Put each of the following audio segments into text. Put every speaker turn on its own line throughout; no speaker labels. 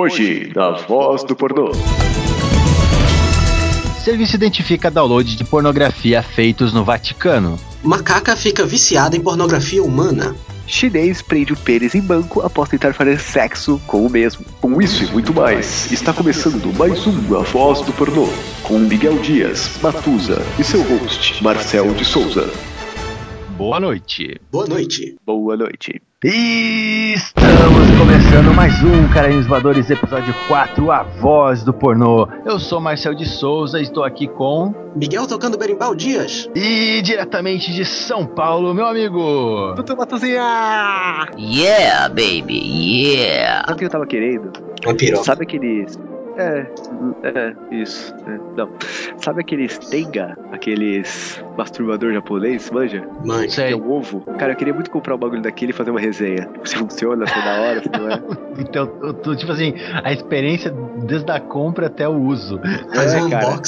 Hoje, na voz do pornô.
Serviço identifica download de pornografia feitos no Vaticano.
Macaca fica viciada em pornografia humana.
Chinês prende o pênis em banco após tentar fazer sexo com o mesmo. Com isso e muito mais, está começando mais um A Voz do Pornô, com Miguel Dias, Matusa e seu host, Marcel de Souza.
Boa noite.
Boa noite.
Boa noite.
E Estamos começando mais um Carinhos Voadores, episódio 4, A Voz do Pornô. Eu sou Marcel de Souza e estou aqui com.
Miguel tocando berimbau Dias.
E diretamente de São Paulo, meu amigo.
Doutor Matuzinha!
Yeah, baby, yeah.
Sabe o que eu tava querendo?
Uma piroca.
Sabe aqueles. É, é, isso. é, não. Sabe aqueles Tenga? Aqueles masturbador japonês, manja?
Mãe.
Sei.
Que é um ovo? Cara, eu queria muito comprar um bagulho daquele e fazer uma resenha. Se funciona, se é da hora, se não é.
Então, eu tô, tipo assim, a experiência desde a compra até o uso.
Faz
É,
um
cara.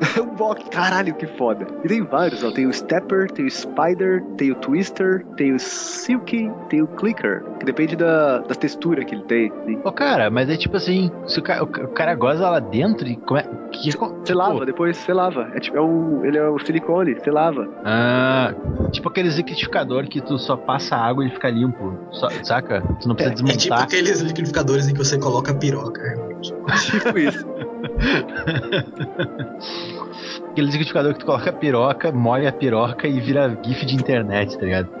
um box, caralho, que foda. E tem vários, ó. Tem o Stepper, tem o Spider, tem o Twister, tem o Silky, tem o Clicker. Que depende da, da textura que ele tem. assim.
Ô, cara, mas é tipo assim, se o cara, o cara goza lá dentro e como é. Que,
Você
tipo,
lava, depois você lava. É tipo, é um, ele é o silicone, você lava.
Ah, tipo aqueles liquidificador que tu só passa água e ele fica limpo. Só- saca? Tu não precisa
É tipo
desmontar.
aqueles liquidificadores em que você coloca a piroca. realmente.
Tipo isso.
Aquele liquidificador que tu coloca a piroca, molha a piroca e vira gif de internet, tá ligado?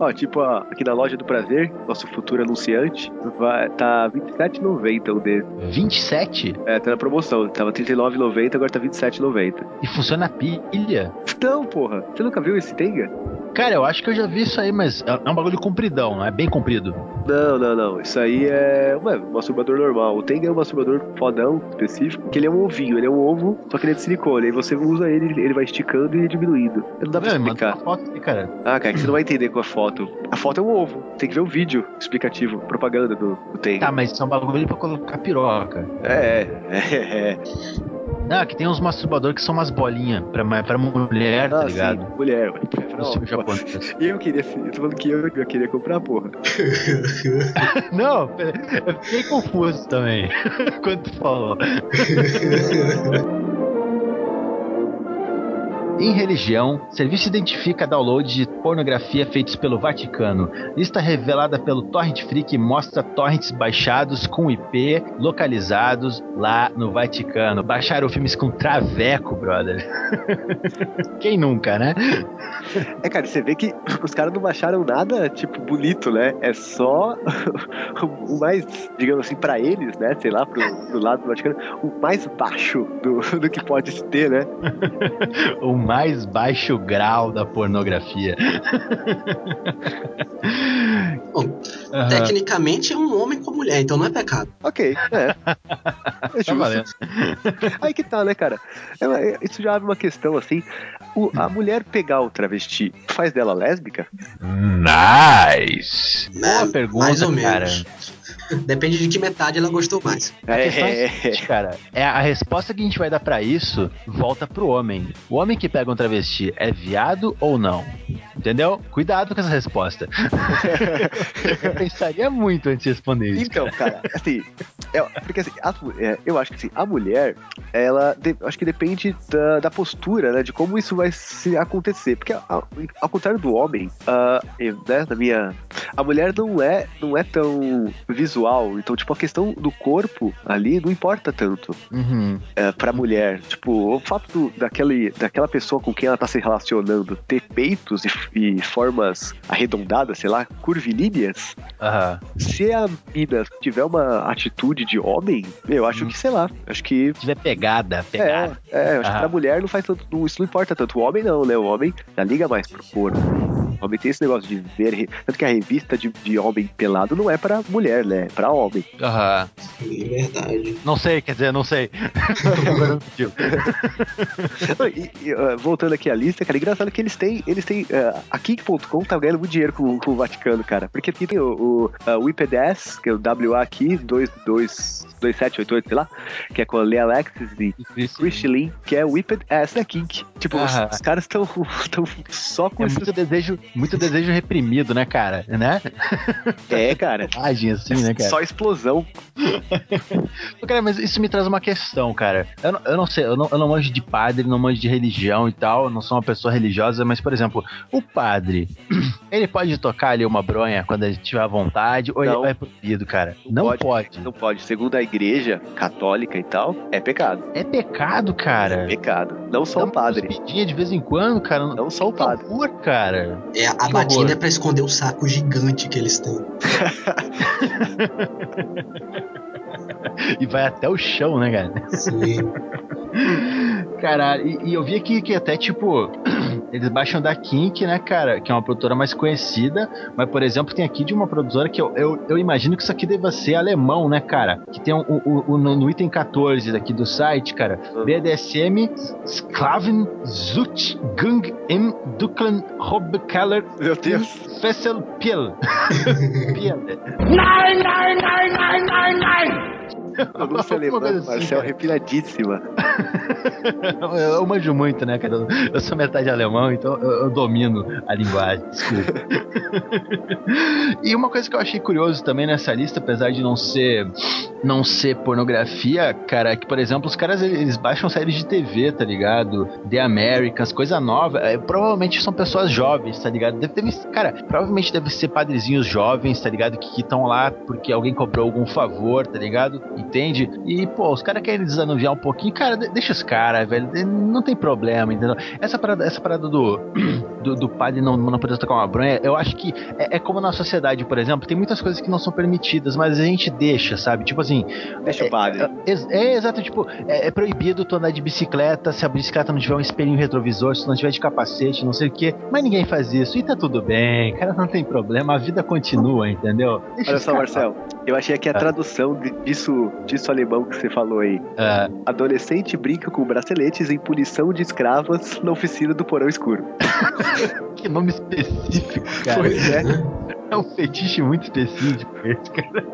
Ó, tipo, ó, aqui na loja do prazer, nosso futuro anunciante, vai, tá R$27,90 um desse.
27?
É, tá na promoção. Tava R$39,90, agora tá R$27,90.
E funciona a pilha?
Não, porra. Você nunca viu esse Tenga?
Cara, eu acho que eu já vi isso aí, mas é é um bagulho compridão, não é bem comprido.
Não, não, não. Isso aí é ué, um masturbador normal. O Tenga é um masturbador fodão, específico, que ele é um ovinho. Ele é um ovo, só que ele é de silicone. Aí você usa ele, ele vai esticando e diminuindo. Não dá pra
É, manda
explicar.
foto aí, cara.
Ah, cara, que você não vai entender com a foto. A foto é um ovo. Tem que ver o vídeo explicativo, propaganda do, do Tenga.
Tá, mas isso é um bagulho pra colocar piroca.
É, é, é.
Ah, que tem uns masturbadores que são umas bolinhas pra, pra mulher, tá
Ah,
ligado?
sim, mulher, ué.
No japonês.
eu queria, eu tô falando que eu, eu queria comprar, porra.
Não, pera- eu fiquei confuso também quando tu falou. Em religião, serviço identifica download de pornografia feitos pelo Vaticano. Lista revelada pelo Torrent Freak mostra torrents baixados com IP localizados lá no Vaticano. Baixaram filmes com traveco, brother. Quem nunca, né?
É, cara, você vê que os caras não baixaram nada, tipo, bonito, né? É só o mais, digamos assim, pra eles, né? Sei lá, pro, pro lado do Vaticano, o mais baixo do, do que pode se ter, né?
o mais baixo grau da pornografia.
Bom,
Aham.
Tecnicamente é um homem com mulher, então não é pecado.
Ok, é. É
Tá
justo.
valendo.
Aí que tá, né, cara? Ela- é- isso já abre uma questão assim. O- a mulher pegar o travesti faz dela lésbica?
Nice. Boa
É,
pergunta,
mais ou
cara.
menos. Depende de que metade ela gostou mais.
A é, a
É,
seguinte, cara, é a resposta que a gente vai dar pra isso volta pro homem. O homem que pega um travesti é viado ou não? Entendeu? Cuidado com essa resposta. Eu pensaria muito antes de responder isso.
Então, cara, assim, é, porque assim, a é, eu acho que assim, a mulher, ela, de- acho que depende da, da postura, né, de como isso vai se acontecer, porque a- ao contrário do homem, eu, né, na minha, a mulher não é, não é tão visual, então tipo a questão do corpo ali não importa tanto
Uhum.
é, pra mulher, tipo o fato do- daquele, daquela pessoa com quem ela tá se relacionando ter peitos e, e formas arredondadas, sei lá, curvilíneas
Aham.
se a mina tiver uma atitude de homem, eu acho que, sei lá, acho que.
Se tiver pegada, pegada.
É, é, acho
Ah.
que pra mulher não faz tanto. não- Isso não importa tanto. O homem não, né? O homem já liga mais pro corpo. Homem tem esse negócio de ver. Tanto que a revista de, de homem pelado não é pra mulher, né? É pra homem.
Aham.
É verdade.
Não sei, quer dizer, não sei. Agora não pediu.
E, e, ah, voltando aqui à lista, cara, engraçado que eles têm. Eles têm. ah, a Kik.com tá ganhando muito dinheiro com, com o Vaticano, cara. Porque aqui tem o, o, o IPDS, que é o WA aqui, 22 2788, sei lá, que é com a Lea Alexis e Lin, que é o Whipped Ass da Kink. Tipo, os,
Aham.
os caras estão tão só com
É
isso.
muito desejo, muito desejo reprimido, né, cara? Né?
É, cara.
Agem assim, né, cara?
Só explosão.
Cara, mas isso me traz uma questão, cara. Eu não, eu não sei, eu não, eu não manjo de padre, não manjo de religião e tal, eu não sou uma pessoa religiosa, mas, por exemplo, o padre, ele pode tocar ali uma bronha quando ele tiver à vontade, ou
Não.
ele é proibido, cara? Não, pode.
Não pode. Segundo a igreja católica e tal, é pecado.
É pecado, cara.
É pecado. Não só o padre.
cuspidinha de vez em quando, cara.
Não só o padre.
horror, cara.
É, a
Que
batina
horror.
é pra esconder o saco gigante que eles têm.
E vai até o chão, né, cara?
Sim.
Caralho, e, e eu vi aqui que até, tipo, eles baixam da Kink, né, cara? Que é uma produtora mais conhecida. Mas, por exemplo, tem aqui de uma produtora que eu, eu, eu imagino que isso aqui deva ser alemão, né, cara? Que tem o, o, o- no, no item 14 aqui do site, cara.
Uhum.
BDSM Sklaven Zut Gung im Duklen Hobbekeller
Meu Deus.
Fessel Piel. Piel.
Pronúncia Alemã,
coisa assim,
Marcel,
cara.
refinadíssima.
Eu, manjo muito, né, cara? Eu, eu sou metade alemão, então eu, eu domino a linguagem, desculpa. e uma coisa que eu achei curioso também nessa lista, apesar de não ser não ser pornografia, cara, é que, por exemplo, os caras eles baixam séries de TV, tá ligado? The Americans, coisa nova. É, provavelmente são pessoas jovens, tá ligado? Deve, deve- cara, provavelmente deve ser padrezinhos jovens, tá ligado? Que estão lá porque alguém cobrou algum favor, tá ligado? Entende? E, pô, os caras querem desanuviar um pouquinho. Cara, de- deixa os caras, velho. Não tem problema, entendeu? Essa parada, essa parada do, do, do padre não, não poder tocar uma bronha, eu acho que é, é como na sociedade, por exemplo, tem muitas coisas que não são permitidas, mas a gente deixa, sabe? Tipo assim,
Deixa o padre.
é, é exato, tipo, é, é proibido tu andar de bicicleta se a bicicleta não tiver um espelhinho retrovisor, se não tiver de capacete, não sei o quê. Mas ninguém faz isso e tá tudo bem, cara, não tem problema, a vida continua, entendeu? Deixa
Olha só,
caras-
Marcel. Eu achei aqui a
Ah.
tradução disso, disso alemão que você falou aí.
Ah,
Adolescente brinca com braceletes em punição de escravas na oficina do porão escuro.
que nome específico, cara.
Pois é.
É um fetiche muito específico esse, cara.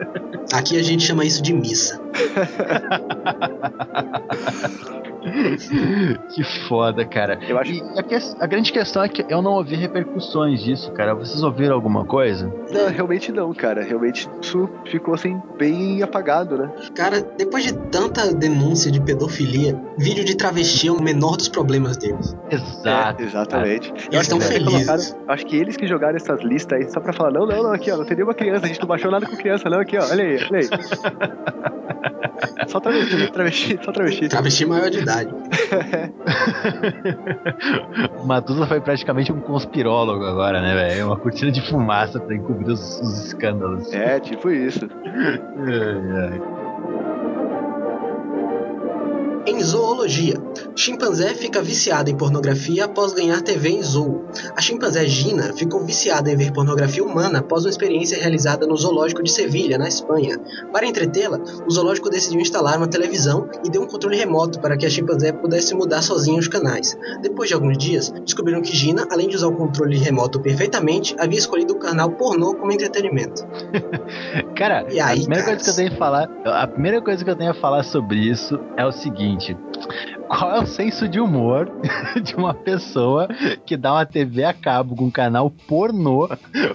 Aqui a gente chama isso de missa.
Que foda, cara.
Eu acho-
E a, ques- a grande questão é que eu não ouvi repercussões disso, cara. Vocês ouviram alguma coisa?
Não, realmente não, cara. Realmente isso ficou assim, bem apagado, né?
Cara, depois de tanta denúncia de pedofilia, vídeo de travesti é o menor dos problemas deles.
Exato.
É, exatamente.
Eles estão
que
felizes.
colocaram- acho que eles que jogaram essas listas aí só pra falar: não, não, não, aqui ó, não tem nenhuma criança, a gente não baixou nada com criança, não, aqui ó, olha aí, olha aí. só travesti, travesti, só travesti.
Travesti maior de idade.
Matusa foi praticamente um conspirólogo agora, né, velho? Uma cortina de fumaça pra encobrir os, os escândalos.
É, tipo isso.
Ai, ai.
Em zoologia, chimpanzé fica viciada em pornografia após ganhar TV em zoo. A chimpanzé Gina ficou viciada em ver pornografia humana após uma experiência realizada no zoológico de Sevilha, na Espanha. Para entretê-la, o zoológico decidiu instalar uma televisão e deu um controle remoto para que a chimpanzé pudesse mudar sozinha os canais. Depois de alguns dias, descobriram que Gina, além de usar o controle remoto perfeitamente, havia escolhido o canal pornô como entretenimento.
Cara,
aí,
a primeira
cara?
coisa que eu tenho a falar, a primeira coisa que eu tenho a falar sobre isso é o seguinte: 去 qual é o senso de humor de uma pessoa que dá uma TV a cabo com um canal pornô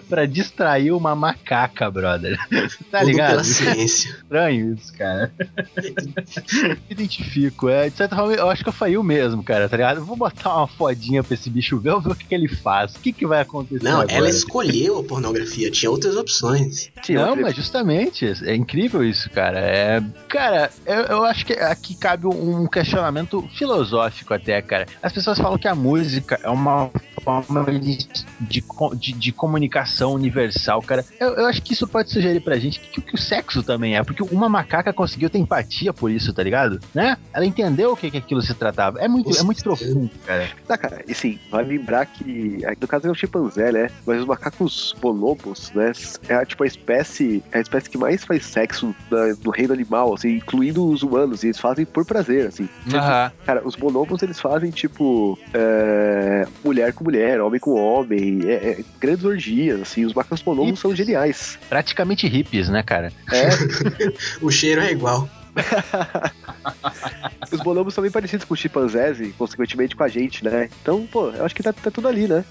pra distrair uma macaca, brother? Tá
Tudo
ligado?
pela ciência.
estranho isso, cara. Me identifico. É, de certa forma, eu acho que eu faria o mesmo, cara, tá ligado? Eu vou botar uma fodinha pra esse bicho ver, ver o que, que ele faz. O que, que vai acontecer
Não,
agora?
ela escolheu a pornografia, tinha outras opções.
Tinha
Não, mas justamente, é incrível isso, cara. É, cara, eu, eu acho que aqui cabe um questionamento filosófico até, cara. As pessoas falam que a música é uma forma de, de, de- de comunicação universal, cara. Eu, eu acho que isso pode sugerir pra gente que, que o sexo também é, porque uma macaca conseguiu ter empatia por isso, tá ligado? Né? Ela entendeu o que, que aquilo se tratava. É muito, é muito profundo, cara.
Tá, cara, e sim, vai lembrar que, no caso é o chimpanzé, né? Mas os macacos bonobos, né? É tipo a espécie, é a espécie que mais faz sexo na- no reino animal, assim, incluindo os humanos, e eles fazem por prazer, assim.
Aham.
Cara, os bonobos eles fazem tipo é, mulher com mulher, homem com homem, é, é, grandes orgias, assim. Os macacos bonobos são geniais.
Praticamente hippies, né, cara?
É,
O cheiro é igual.
os bonobos são bem parecidos com os chimpanzés e, consequentemente, com a gente, né? Então, pô, eu acho que tá, tá tudo ali, né?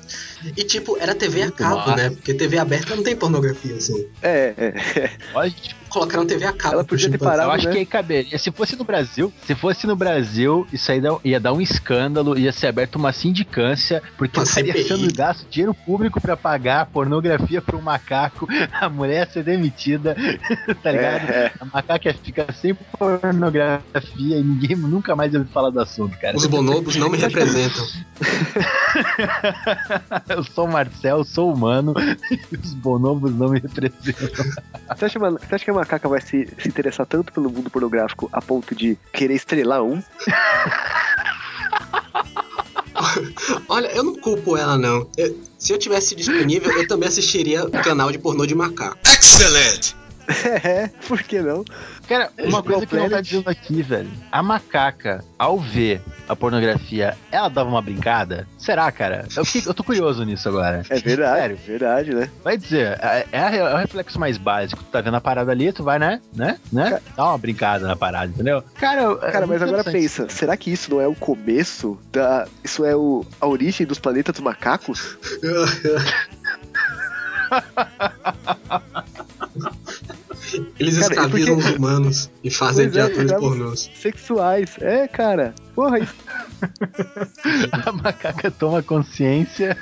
E tipo, era TV a cabo,
massa.
né? Porque TV aberta não tem pornografia, assim.
É, é.
Lógico.
Colocaram TV a cabo.
Ela podia ter parado,
Eu acho
né?
que aí caberia. Se fosse no Brasil, se fosse no Brasil, isso aí ia dar um escândalo, ia ser aberta uma sindicância, porque
Uma
estaria
CPI.
sendo gasto dinheiro público pra pagar pornografia pra um macaco, a mulher ia ser demitida, tá ligado?
É, é.
A macaca ia ficar sem pornografia e ninguém nunca mais ia ouvir falar do assunto, cara.
Os bonobos não me representam.
Eu sou o Marcel, sou humano, e os bonobos não me representam.
Você acha, uma- você acha que a macaca vai se, se interessar tanto pelo mundo pornográfico a ponto de querer estrelar um?
Olha, eu não culpo ela, não. Eu- se eu tivesse disponível, eu também assistiria o canal de pornô de macaco.
Excellent!
É, por que não?
Cara, uma coisa que não tá
Planet.
dizendo aqui, velho. A macaca, ao ver a pornografia, ela dava uma brincada? Será, cara? Eu, fiquei- eu tô curioso nisso agora.
É verdade,
Sério.
verdade, né?
Vai dizer, é, é é o reflexo mais básico. Tu tá vendo a parada ali, tu vai, né? Né? Né? Dá uma brincada na parada, entendeu? Cara, é
Cara, mas
muito
agora pensa, será que isso não é o começo da. Isso é o, a origem dos planetas dos macacos?
Eles
Cara, é
escravizam
porque-
os humanos e fazem
Pois é,
de atores
escravos.
pornôs.
Sexuais. É, cara. Porra, isso.
A macaca toma consciência,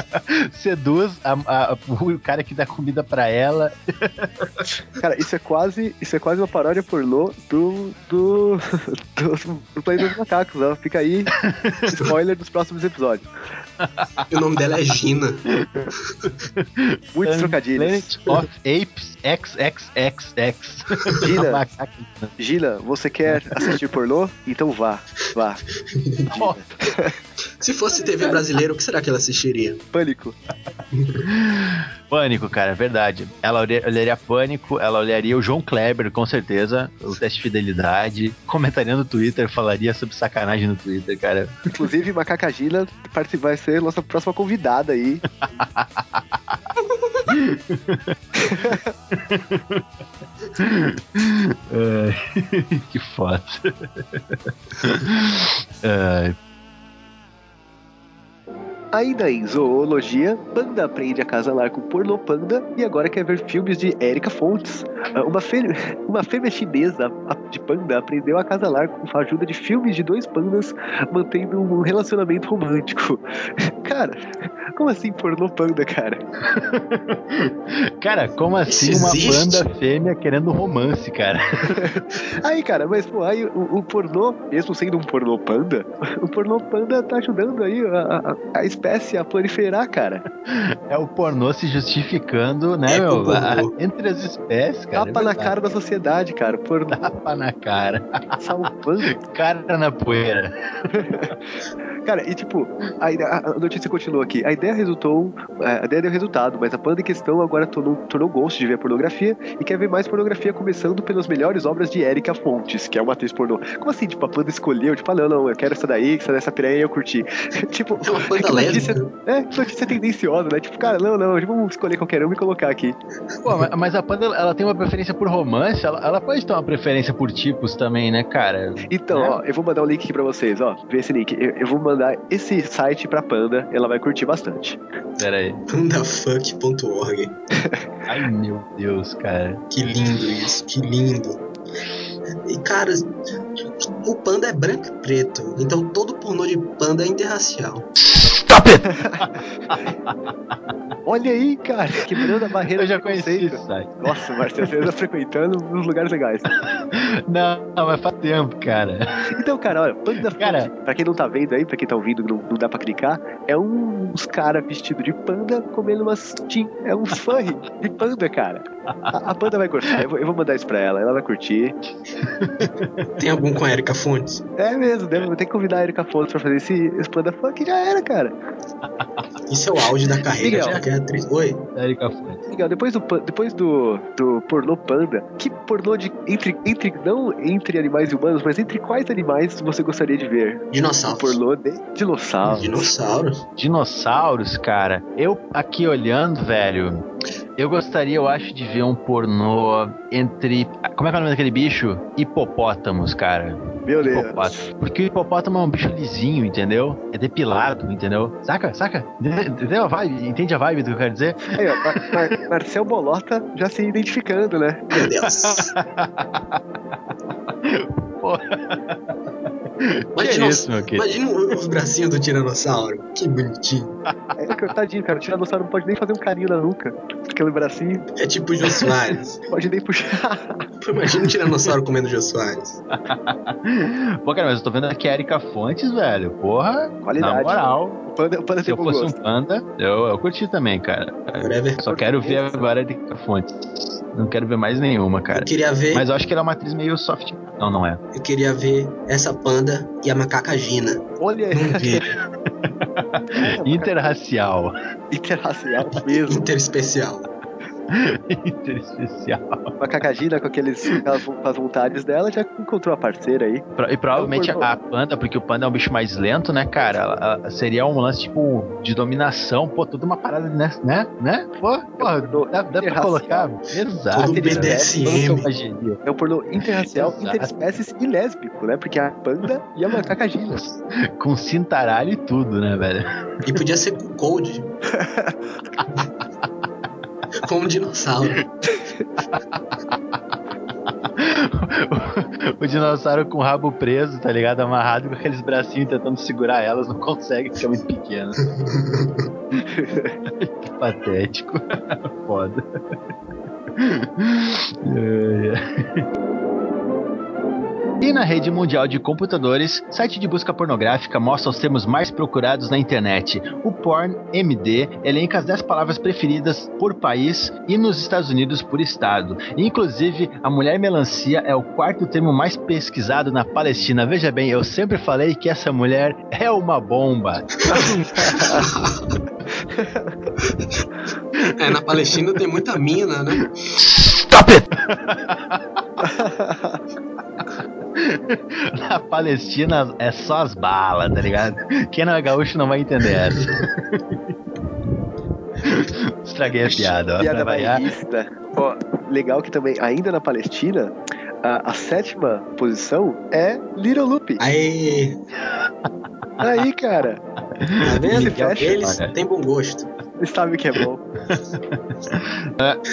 seduz a- a- o cara que dá comida pra ela.
Cara, isso é quase. Isso é quase uma paródia pornô do. do. do, do Planeta dos Macacos, ó. Fica aí. Spoiler dos próximos episódios.
O nome dela é Gina.
Muitos trocadilhos.
Of Apes XXXX.
Gina. Gina, você quer assistir pornô? Então vá. Vá.
Se fosse TV brasileira, o que será que ela assistiria?
Pânico.
Pânico, cara, é verdade. Ela olha- olharia Pânico, ela olharia o João Kleber, com certeza, o teste de fidelidade, comentaria no Twitter, falaria sobre sacanagem no Twitter, cara.
Inclusive, Macaca partici- vai ser nossa próxima convidada aí.
Ai, que foda. Ai,
Ainda em zoologia, Panda aprende a casalar com pornô panda e agora quer ver filmes de Erika Fontes. Ah, Uma, fê- uma fêmea chinesa a- de panda aprendeu a casalar com a ajuda de filmes de dois pandas, mantendo um relacionamento romântico. Cara, como assim pornô panda, cara?
Cara, como assim
Isso
uma
existe?
banda fêmea querendo romance, cara?
Aí, cara, mas pô, aí o, o pornô, mesmo sendo um pornô panda, o pornô panda tá ajudando aí a, a- a espécie a proliferar, cara.
É o pornô se justificando, né,
É
meu? Entre as espécies, cara.
Tapa
é
na cara da sociedade, cara. Pornô
Tapa na cara.
salvando.
Cara na poeira.
Cara, e tipo, a, a- notícia continua aqui. A ideia resultou. é, A ideia deu resultado, mas a panda em questão agora tornou, tornou gosto de ver pornografia e quer ver mais pornografia, começando pelas melhores obras de Erika Fontes, que é uma atriz pornô. Como assim, tipo, a panda escolheu? Tipo, ah, não, não, eu quero essa daí, essa dessa piranha eu curti. tipo,
É uma panda
que notícia, é, que notícia tendenciosa, né? Tipo, cara, não, não, vamos escolher qualquer um e colocar aqui.
Pô, mas- mas a Panda, ela tem uma preferência por romance, ela, ela pode ter uma preferência por tipos também, né, cara?
Então,
É?
ó, eu vou mandar um link aqui pra vocês, ó. Vê esse link. Eu, eu vou mandar esse site pra Panda, ela vai curtir bastante.
Pera aí.
Pandafuck.org.
Ai, meu Deus, cara.
Que lindo isso, que lindo. E cara, o panda é branco e preto, então todo pornô de panda é interracial.
Stop it!
Olha aí, cara, quebrando a barreira
Eu já conheci esse site.
Nossa, Marcelo, você anda frequentando uns lugares legais.
Não, não, mas faz tempo, cara.
Então, cara, olha, Panda
Cara.
Food, pra quem não tá vendo aí, pra quem tá ouvindo, não, não dá pra clicar, é uns cara vestido de panda comendo umas tim, é uns furry de panda, cara. A, a panda vai gostar, eu vou, eu vou mandar isso pra ela, ela vai curtir.
Tem algum com a Erika Fontes?
É mesmo, devo, vou ter que convidar a Erika Fontes pra fazer esse, esse panda funk, já era, cara.
Isso é o auge da carreira
Miguel.
de atriz. Oi.
Erika Fontes.
Legal, depois do, depois do, do pornô panda, que pornô de. Entre, entre. Não entre animais humanos, mas entre quais animais você gostaria de ver?
Dinossauros.
pornô de dinossauro.
Dinossauros.
Dinossauros, cara. Eu aqui olhando, velho. Eu gostaria, eu acho, de ver um pornô entre. Como é que é o nome daquele bicho? Hipopótamos, cara.
Meu Deus.
Hipopótamo. Porque o hipopótamo é um bicho lisinho, entendeu? É depilado, entendeu? Saca? Saca? Entendeu a vibe? Entende a vibe do que eu quero dizer?
Aí, ó, Mar- Mar- Marcel Bolota já se identificando, né?
Meu Deus.
Que
Imagina,
querido?
imagina os bracinhos do tiranossauro. Que bonitinho.
É, que, tadinho, cara. O tiranossauro não pode nem fazer um carinho na nuca. Aquele bracinho,
É tipo o Jô Soares.
pode nem puxar.
Imagina um tiranossauro comendo Jô Soares.
Pô, cara, mas eu tô vendo aqui a Erika Fontes, velho. Porra,
Qualidade.
na moral.
O panda, o panda
Se
tem
eu fosse
gosto.
um panda, eu, eu curti também, cara.
Whatever.
Só quero ver agora a Erika Fontes. Não quero ver mais nenhuma, cara.
Eu queria ver,
Mas eu acho que ela é uma atriz meio soft. Não, não é.
eu queria ver essa panda e a macaca Gina.
Olha aí.
Interracial.
Interracial mesmo.
Interespecial.
Interespecial.
Uma cacagina com, aqueles, as vontades dela já encontrou a parceira aí.
E provavelmente a panda, porque o panda é um bicho mais lento, né, cara? Ela- ela- seria um lance, tipo, de dominação. Pô, toda uma parada, né? Né? né? Pô, pô, dá, dá pra
interracial.
colocar. Exato.
Todo. BDSM.
É um pornô interracial,
Exato.
interespécies e lésbico, né? Porque a panda e a macacagina.
Com cintaralho e tudo, né, velho?
E podia ser com cold. Como um dinossauro.
o dinossauro com o rabo preso, tá ligado? Amarrado com aqueles bracinhos tentando segurar elas, não consegue, fica muito pequeno. que patético. Foda. E na rede mundial de computadores, site de busca pornográfica mostra os termos mais procurados na internet. O Porn MD elenca as 10 palavras preferidas por país e nos Estados Unidos por estado. Inclusive, a mulher melancia é o quarto termo mais pesquisado na Palestina. Veja bem, eu sempre falei que essa mulher é uma bomba.
É, na Palestina tem muita mina, né?
Stop it! Na Palestina é só as balas, tá ligado? Quem não é gaúcho não vai entender essa. Estraguei a piada, ó.
Piada bairrista. Ó, legal que também, ainda na Palestina, a, a sétima posição é Little Loop.
Aí,
Aí, cara,
tá vendo? Eles
cara.
têm bom gosto.
eles sabem que é bom.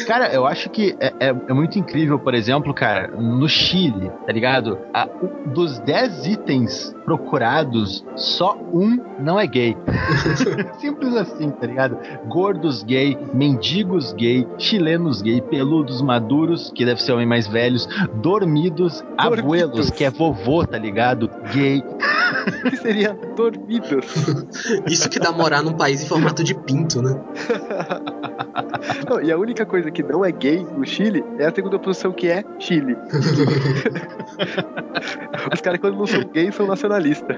Cara, eu acho que é, é- é muito incrível, por exemplo, cara, no Chile, tá ligado? A- dos 10 itens procurados, só um não é gay. Simples assim, tá ligado? Gordos gay, mendigos gay, chilenos gay, peludos maduros, que deve ser homem mais velhos, dormidos,
Dormidos.
abuelos, que é vovô, tá ligado? Gay.
que seria dormidos.
Isso que dá morar num país em formato de pinto, né?
Não, e a única coisa que não é gay no Chile é a segunda posição, que é Chile. Os caras, quando não são gays, são nacionalistas.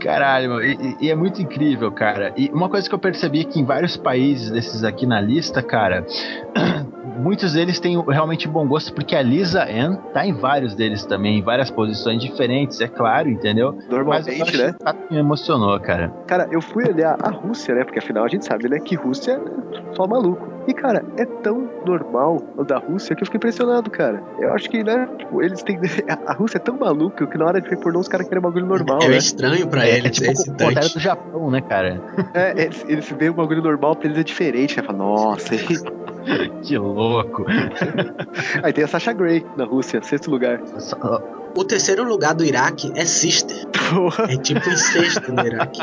Caralho, e- e é muito incrível, cara. E uma coisa que eu percebi é que em vários países desses aqui na lista, cara, muitos deles têm realmente bom gosto, porque a Lisa Ann tá em vários deles também, em várias posições diferentes, é claro, entendeu? Mas eu
Normalmente,
acho
né?
fato me emocionou, cara.
Cara, eu fui olhar a Rússia, né? Porque afinal a gente sabe, né? Que Rússia é só maluco. E, cara, é tão normal o da Rússia que eu fiquei impressionado, cara. Eu acho que, né? Tipo, eles têm. A Rússia é tão maluca que na hora de ver pornô os caras querem bagulho normal,
é
né?
estranho pra
É,
eles,
é tipo
é
o contrário
excitante.
do Japão, né, cara?
É, eles, eles veem um bagulho normal, pra eles é diferente, né? Fala, nossa?
Que louco.
Aí tem a Sasha Grey na Rússia, sexto lugar.
Só-
O terceiro lugar do Iraque é Sister.
Porra.
É tipo incesto no Iraque.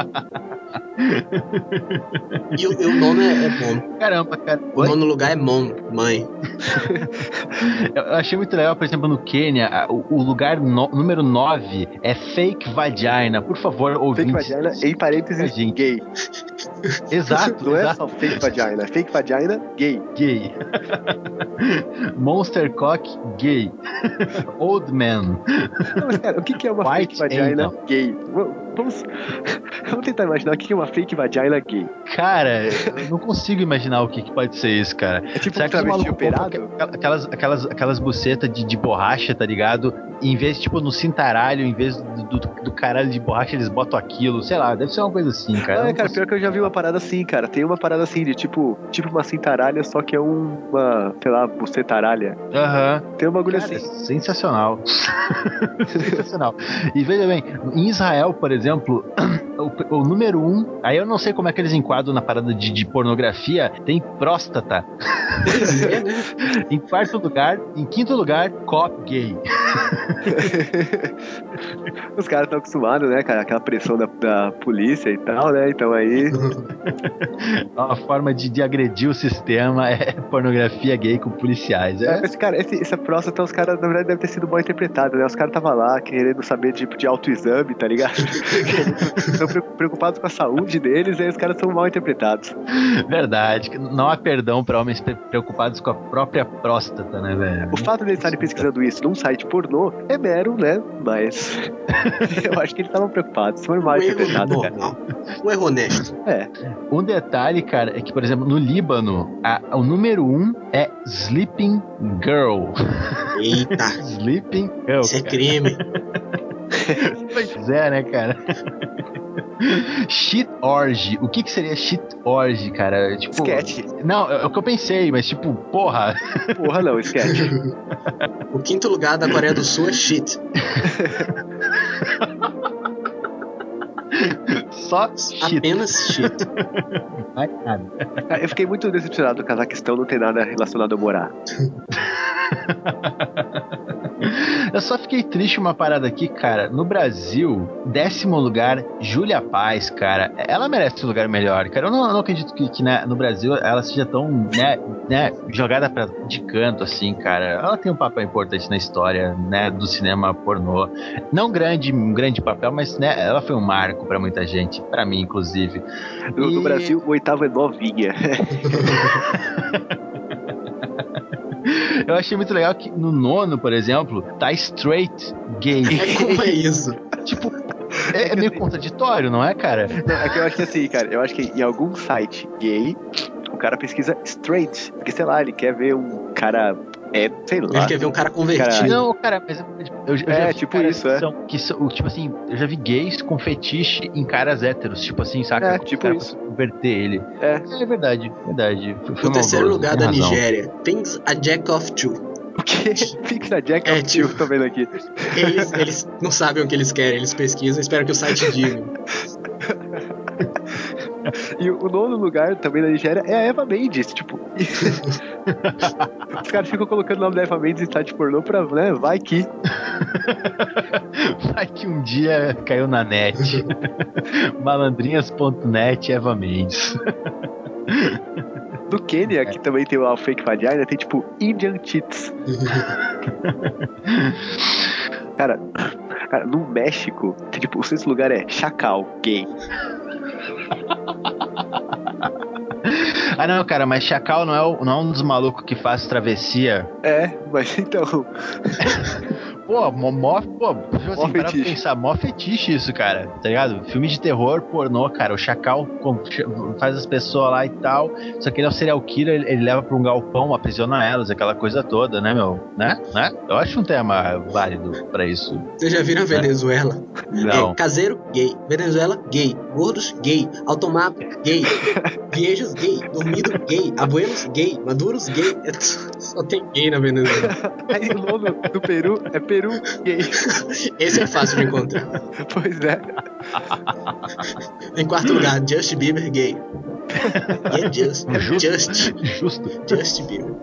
E o, e o nono é, é Mom.
Caramba, cara.
O
Oi?
nono lugar é Mom, mãe.
Eu achei muito legal, por exemplo, no Quênia, o, o lugar no- número 9 é fake vagina. Por favor,
Fake
ouvintes.
vagina, em parênteses,
Gente.
gay.
Exato,
Não é
exato.
só fake vagina, é fake vagina, gay.
Gay. Monster Cock gay. Old man.
Não, cara, o que, é uma
White
fake vagina
angel.
gay? Vamos, vamos tentar imaginar o que é uma fake vagina gay.
Cara, eu não consigo imaginar o que, que pode ser isso, cara.
É tipo
Será
um travesti operado?
aqu- aquelas, aquelas, aquelas bucetas de, de borracha, tá ligado? Em vez, tipo, no cintaralho, em vez do, do, do caralho de borracha, eles botam aquilo. Sei lá, deve ser uma coisa assim, cara.
Ah, é, cara, pior que eu já vi uma parada assim, cara. Tem uma parada assim de tipo, tipo uma cintaralha, só que é uma, sei lá, bucetaralha.
Aham.
Tem um bagulho
Cara,
assim.
sensacional. sensacional. E veja bem, em Israel, por exemplo, o, o número um, aí eu não sei como é que eles enquadram na parada de, de pornografia, tem próstata.
É?
Em quarto lugar, em quinto lugar, cop gay.
Os caras estão acostumados, né, cara? Aquela pressão da, da polícia e tal, né? Então aí.
Uma forma de, de agredir o sistema é pornografia gay com policiais.
É,
É,
mas, cara, esse, essa próstata, os caras, na verdade, deve ter sido mal interpretado, né? Os caras estavam lá querendo saber tipo, de autoexame, tá ligado? Estão preocupados com a saúde deles, aí os caras são mal interpretados.
verdade. Não há perdão pra homens pre- preocupados com a própria próstata, né, velho?
O fato de eles estarem pesquisando isso num site pornô é mero, né? Mas eu acho que eles estavam preocupados. Foram mal
Um erro
interpretados, cara.
Um erro honesto.
É.
Um detalhe, cara, é que, por exemplo, no Líbano, a- o número um é Sleeping Girl.
Eita,
Sleeping Girl.
isso é crime.
Pois é, né, cara? Shit Orgy. O que que seria Shit Orgy, cara? Tipo,
Sketch.
Não, é o que eu pensei, mas tipo, porra.
Porra, não, sketch.
O quinto lugar da Coreia do Sul é shit.
Só shit.
Apenas shit.
Nada.
Cara, eu fiquei muito decepcionado. O Cazaquistão não tem nada relacionado a morar.
Eu só fiquei triste uma parada aqui, cara. No Brasil, décimo lugar, Júlia Paz, cara. Ela merece um lugar melhor, cara. Eu não, não acredito que, que, né, no Brasil ela seja tão, né, né, jogada pra, de canto, assim, cara. Ela tem um papel importante na história, né, do cinema pornô. Não grande, um grande papel, mas, né, ela foi um marco pra muita gente, pra mim, inclusive.
No, no
E-
Brasil, o oitavo é novinha.
Eu achei muito legal que no nono, por exemplo, tá straight gay.
É como é isso?
tipo, é, é meio contraditório, não é, cara?
Não, é que eu acho que assim, cara, eu acho que em algum site gay, o cara pesquisa straight. Porque, sei lá, ele quer ver um cara. É, sei lá.
Ele quer ver um cara convertido.
Não, cara, mas eu, eu já
É,
vi
tipo isso,
que
é.
São, que são, tipo assim, eu já vi gays com fetiche em caras héteros, tipo assim, saca?
É, tipo
o cara
isso.
converter ele.
É.
É verdade, verdade. Foi, foi
O terceiro lugar da
razão.
Nigéria, Things a Jack of Two.
O quê? Fixa Jack
É,
of Two,
tipo-
tô vendo aqui.
Eles, eles não sabem o que eles querem, eles pesquisam, esperam que o site diga.
E o nono lugar também da Nigéria é a Eva Mendes, tipo. Os caras ficam colocando o nome da Eva Mendes em site pornô pra, né? Vai que.
Vai que um dia caiu na net. Malandrinhas.net, Eva Mendes.
No Quênia, que também tem o Fake Vagina, tem tipo Indian Tits. Cara, cara, no México, tem, tipo, o sexto lugar é Chacal, gay.
Ah, não, cara, mas Chacal não é, o- não é um dos malucos que faz travessia.
É, mas então.
Pô, mó, mó, pô, tipo assim, para pra pensar, mó fetiche isso, cara, tá ligado? Filme de terror, pornô, cara, o Chacal faz as pessoas lá e tal, só que ele é um serial killer, ele, ele leva pra um galpão, aprisiona elas, aquela coisa toda, né, meu? Né? né? Eu acho um tema válido pra isso.
Vocês já viram a Venezuela?
Não.
É, caseiro, gay. Venezuela, gay. Gordos, gay. Automato, gay. Viejos, gay. Dormido, gay. Abuelos, gay. Maduros, gay. É, Só tem gay na Venezuela.
Aí o nono do Peru é Peru, gay.
Esse é fácil de encontrar.
Pois é.
Em quarto lugar, Justin Bieber, gay. É Just.
Justo.
Just.
Justo.
Justin Bieber.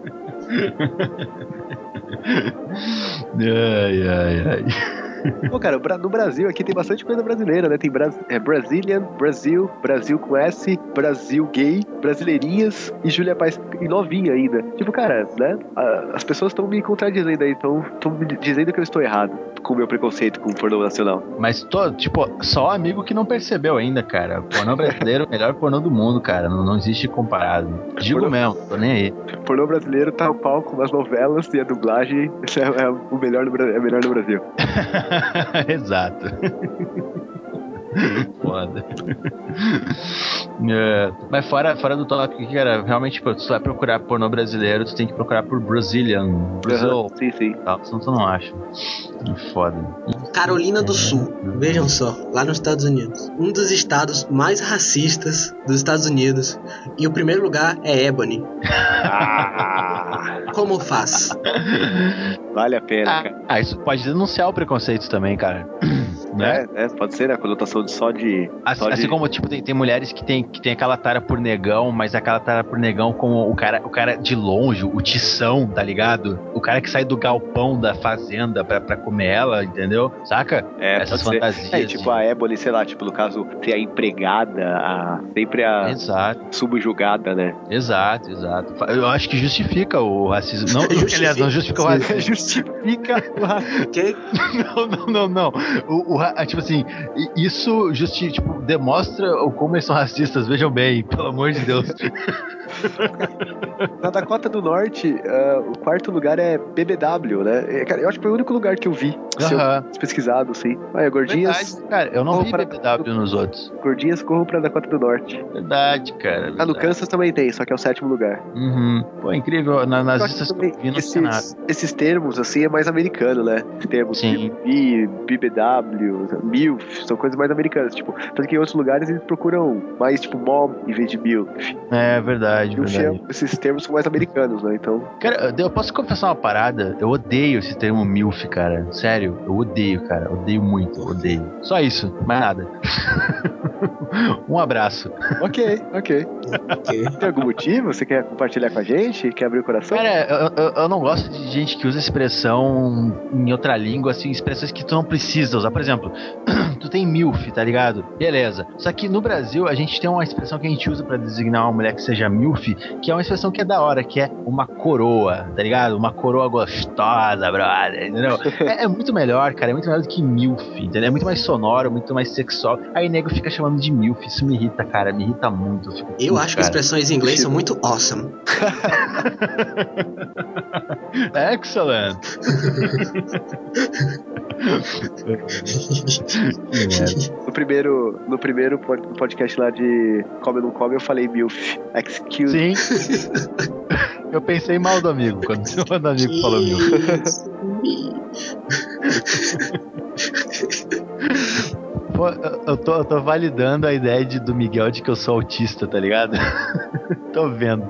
Ai, ai, ai.
Pô, cara, bra- no Brasil aqui tem bastante coisa brasileira, né? Tem Bras é, Brazilian, Brasil, Brasil com S, Brasil gay, Brasileirinhas e Júlia Paz e novinha ainda. Tipo, cara, né? As pessoas estão me contradizendo aí, estão me dizendo que eu estou errado com o meu preconceito com o pornô nacional.
Mas, tô, tipo, só amigo que não percebeu ainda, cara. Pornô brasileiro, melhor pornô do mundo, cara. Não, não existe comparado. Digo
Pornô-
mesmo, tô nem aí.
Pornô brasileiro tá no palco, as novelas e a dublagem é, é o melhor no, Bra- é melhor no Brasil.
Exato. Foda. É, mas fora, fora do tópico aqui, cara, realmente, tipo, se tu vai procurar pornô brasileiro, tu tem que procurar por Brazilian. Brasil.
Aham, Sim, sim.
Tal, senão tu não acha. Foda.
Carolina do Sul, vejam só, lá nos Estados Unidos. Um dos estados mais racistas dos Estados Unidos. E o primeiro lugar é Ebony.
Ah,
Como faz?
vale a pena,
Ah,
cara.
ah, isso pode denunciar o preconceito também, cara. Né?
É, é, pode ser, né? A conotação de só de.
Assim,
só de...
assim como, tipo, tem, tem mulheres que tem, que tem aquela tara por negão, mas aquela tara por negão com o cara, o cara de longe, o tição, tá ligado? O cara que sai do galpão da fazenda pra, pra comer ela, entendeu? Saca?
É,
Essas fantasias.
É, tipo
de-
a Ebony, sei lá, tipo, no caso, ser a empregada, a, sempre a
Exato,
subjugada, né?
exato, exato. Eu acho que justifica o racismo. Não,
Justifica,
aliás, não justifica o racismo.
Justifica o racismo.
Não, não, não, não. O, o tipo assim, isso justi, tipo, demonstra o como eles são racistas, vejam bem, pelo amor de Deus.
Na Dakota do Norte, ah, o quarto lugar é BBW, né? É, cara, eu acho que foi o único lugar que eu vi seu
Aham.
pesquisado, assim. Olha, gordinhas,
Verdade, cara, eu não
Vou
vi
para-
BBW nos outros.
gordinhas corram pra Dakota do Norte.
Verdade, cara.
Ah, no
verdade.
Kansas também tem, só que é o sétimo lugar.
Uhum. Pô, incrível. Na, nas listas
que
eu vi nada.
esses, esses termos, assim, é mais americano, né? Os termos
Sim.
BB, MILF, são coisas mais americanas. Tipo, tanto que em outros lugares eles procuram mais, tipo, mom em vez de MILF.
É verdade,
MILF
verdade.
é- esses termos são mais americanos, né? Então,
Cara, eu posso confessar uma parada? Eu odeio esse termo MILF, cara. Sério, eu odeio, cara. Odeio muito, odeio. Só isso, mais nada. um abraço.
ok, ok.
Ok.
Tem algum motivo? Você quer compartilhar com a gente? Quer abrir o coração?
Cara, eu, eu, eu não gosto de gente que usa expressão em outra língua, assim, expressões que tu não precisa usar. Por exemplo, tu tem MILF, tá ligado? Beleza. Só que no Brasil a gente tem uma expressão que a gente usa pra designar uma mulher que seja MILF, que é uma expressão que é da hora, que é uma coroa, tá ligado? Uma coroa gostosa, brother, entendeu? É, é muito melhor, cara, é muito melhor do que MILF, entendeu? É muito mais sonoro, muito mais sexual. Aí nego fica chamando de MILF, isso me irrita, cara, me irrita muito. fico
Eu
puto,
acho que
cara.
expressões em inglês são muito awesome.
Excellent! Que.
No primeiro, no primeiro podcast lá de Come ou Não Come, eu falei MILF. Excuse
Sim. Eu pensei mal do amigo quando o amigo falou mil. Pô, eu- tô, eu tô validando a ideia de, do Miguel de que eu sou autista, tá ligado? tô vendo.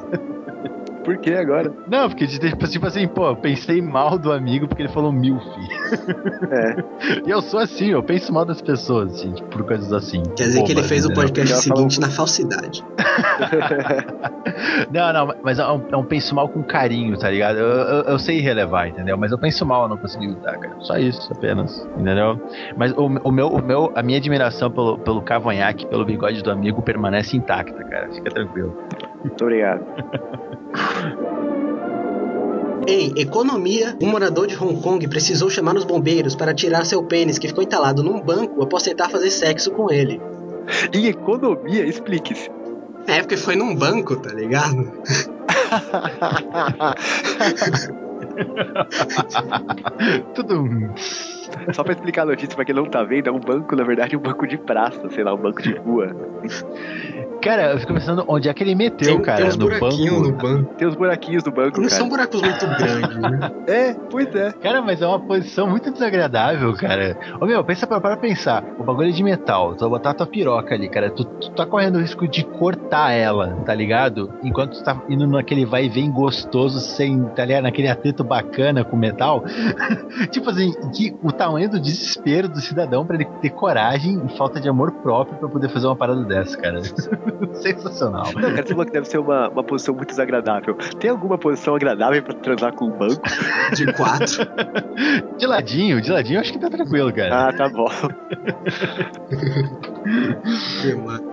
Por que agora?
Não, porque tipo, tipo assim, pô, eu pensei mal do amigo porque ele falou mil, filho.
É.
E eu sou assim, eu penso mal das pessoas, assim, tipo, por coisas assim.
Quer dizer que ele fez o podcast seguinte
falou-
na falsidade.
Não, não, mas é um, é um penso mal com carinho, tá ligado? Eu, eu, eu sei relevar, entendeu? Mas eu penso mal, eu não consigo evitar, cara. Só isso, apenas, entendeu? Mas o, o meu, o meu, a minha admiração pelo, pelo cavanhaque, pelo bigode do amigo permanece intacta, cara. Fica tranquilo.
Muito obrigado.
Em economia, um morador de Hong Kong precisou chamar os bombeiros para tirar seu pênis que ficou entalado num banco após tentar fazer sexo com ele.
Em economia, explique-se.
É porque foi num banco, tá ligado?
Tudo.
Só pra explicar a notícia pra quem não tá vendo, é um banco, na verdade, um banco de praça, sei lá, um banco de rua.
Cara, eu fico pensando onde é que ele meteu, cara,
tem uns
no
buraquinhos
banco.
no banco.
Tem os buraquinhos do banco,
Não
cara.
são buracos muito grandes, né?
É, pois é.
Cara, mas é uma posição muito desagradável, cara. Ô meu, pensa pra, para pensar. O bagulho é de metal. Tu vai botar a tua piroca ali, cara. Tu, tu tá correndo o risco de cortar ela, tá ligado? Enquanto tu tá indo naquele vai e vem gostoso, sem, tá ligado? Naquele atrito bacana com metal. tipo assim, que o tamanho do desespero do cidadão pra ele ter coragem e falta de amor próprio pra poder fazer uma parada dessa, cara. Sensacional.
Não, cara, você falou que deve ser uma, uma posição muito desagradável. Tem alguma posição agradável pra transar com um banco?
De quatro.
De ladinho, de ladinho, eu acho que tá tranquilo, cara.
Ah, tá bom.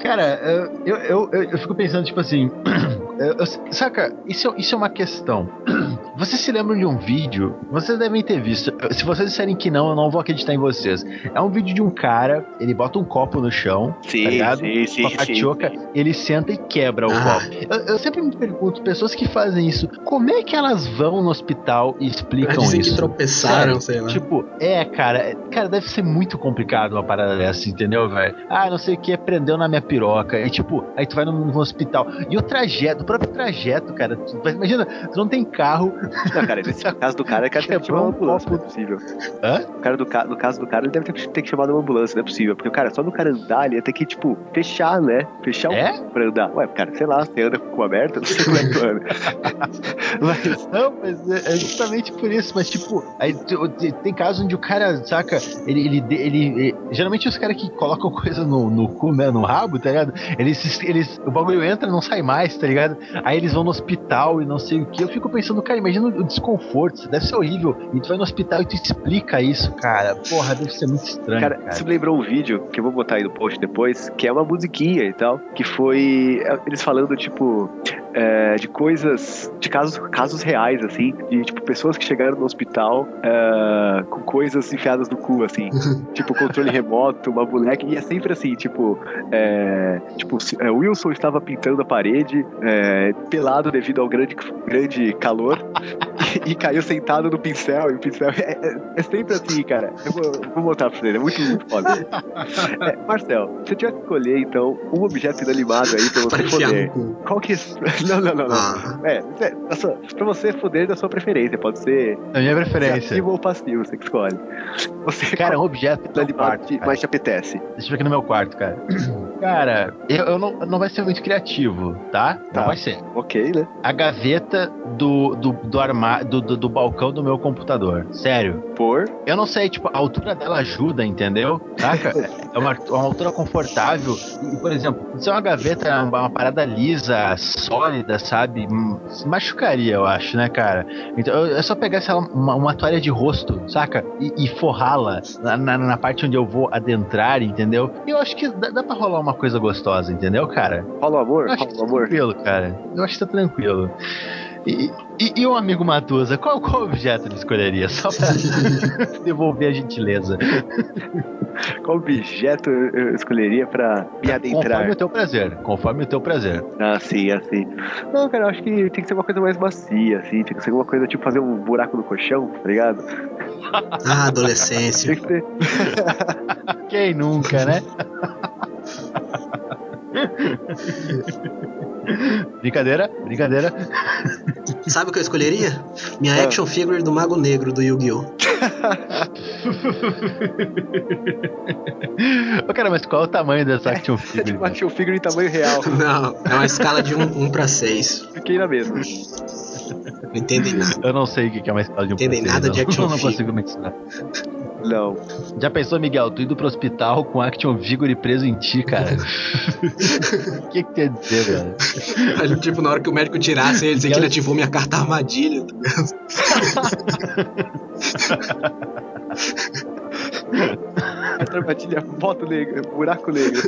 Cara, eu, eu, eu, eu fico pensando, tipo assim. saca, isso, é- isso é uma questão. Vocês se lembram de um vídeo? Vocês devem ter visto. Se vocês disserem que não, eu não vou acreditar em vocês. É um vídeo de um cara, ele bota um copo no chão,
Sim,
tá ligado?
sim, sim,
Com a
sim,
patioca,
sim.
ele senta e quebra o
Ah.
copo. Eu, eu sempre me pergunto, pessoas que fazem isso, como é que elas vão no hospital e explicam
Dizem
isso?
que tropeçaram,
Sério,
sei lá.
Tipo, é, cara, é- cara, deve ser muito complicado uma parada dessa, entendeu, velho? Ah, não sei o que, prendeu na minha piroca. E tipo, aí tu vai no, no hospital. E o trajeto, o próprio trajeto, cara, tu imagina, tu não tem carro.
Não, cara, nesse caso do cara, o cara tem que chamar uma
um
ambulância, não é possível.
Hã?
O cara do ca... No caso do cara, ele deve ter, ter que chamar uma ambulância, não é possível. Porque, cara, só do cara andar, ele ia ter que, tipo, fechar, né? Fechar o
É?
pra andar. Ué, cara, sei lá, você anda com o cu aberto, eu não sei como é que tu anda. Mas,
Não, mas é, é justamente por isso. Mas, tipo, aí tem casos onde o cara, saca, ele. ele, ele, ele- geralmente os caras que colocam coisa no, no cu, né, no rabo, tá ligado? Eles, eles. O bagulho entra e não sai mais, tá ligado? Aí eles vão no hospital e não sei o que. Eu fico pensando, cara, imagina o desconforto, isso deve ser horrível. E tu vai no hospital e tu explica isso, cara. Porra, deve ser muito estranho,
cara,
cara.
você me lembrou um vídeo que eu vou botar aí no post depois, que é uma musiquinha e tal, que foi é, eles falando, tipo, é, de coisas, de casos, casos reais, assim, de, tipo, pessoas que chegaram no hospital é, com coisas enfiadas no cu, assim, tipo, controle remoto, uma boneca, e é sempre assim, tipo, é, tipo, é, Wilson estava pintando a parede, é, pelado devido ao grande, grande calor, e, e caiu sentado no pincel, e o pincel é, é- é sempre assim, cara. Eu vou, vou botar pra você, é muito, muito foda. É, Marcel, você tiver que escolher, então, um objeto inanimado aí pra você
cu.
Qual que é. Não, não, não, não.
Ah,
É, é, da sua- pra você foder da sua preferência, pode ser
A minha preferência.
ativo ou passivo, você que escolhe. Você
Cara, é um objeto
inanimado que mais te apetece?
Deixa eu ver aqui no meu quarto, cara. Cara, eu, eu não, não vai ser muito criativo, tá?
Tá.
Não vai ser.
Ok, né?
A gaveta do, do, do armário, do, do, do balcão do meu computador. Sério.
Por.
Eu não sei, tipo, a altura dela ajuda, entendeu? Saca? É uma, uma altura confortável. E, por exemplo, se é uma gaveta, é uma, uma parada lisa, sólida, sabe? Hum, Se machucaria, eu acho, né, cara? Então, eu- é só pegar, sei lá, uma, uma toalha de rosto, saca? E, e forrá-la na, na, na parte onde eu vou adentrar, entendeu? E eu acho que dá, dá pra rolar uma coisa gostosa, entendeu, cara?
Rola o amor? Rola o amor?
tranquilo, cara. Eu acho que tá tranquilo. E, e, e o amigo Matusa, qual, qual objeto ele escolheria? Só pra devolver a gentileza.
Qual objeto eu escolheria pra me adentrar?
Conforme o teu prazer. Conforme o teu prazer.
Ah, sim, assim. Não, cara, eu acho que tem que ser uma coisa mais macia, assim. Tem que ser uma coisa tipo fazer um buraco no colchão, tá ligado?
ah, adolescência.
Tem que ser.
Quem nunca, né? brincadeira, brincadeira.
Sabe o que eu escolheria? Minha
Ah.
action figure do Mago Negro do Yu-Gi-Oh!
Ô, cara, mas qual é o tamanho dessa action
É
figure?
tipo uma action figure em tamanho real.
Não, é uma escala de 1 um, um pra 6.
Fiquei na mesma.
Não entendem nada.
Eu não sei o que é uma escala de um pra
Entendem
seis,
nada
não.
de action
Eu não
figure.
consigo mensurar.
Não.
Já pensou, Miguel, tu indo pro hospital com action figure preso em ti, cara? O que que quer dizer, velho?
Aí, tipo, na hora que o médico tirasse ele, dizer que ele ativou minha carta armadilha.
Essa armadilha, moto negra, buraco negro.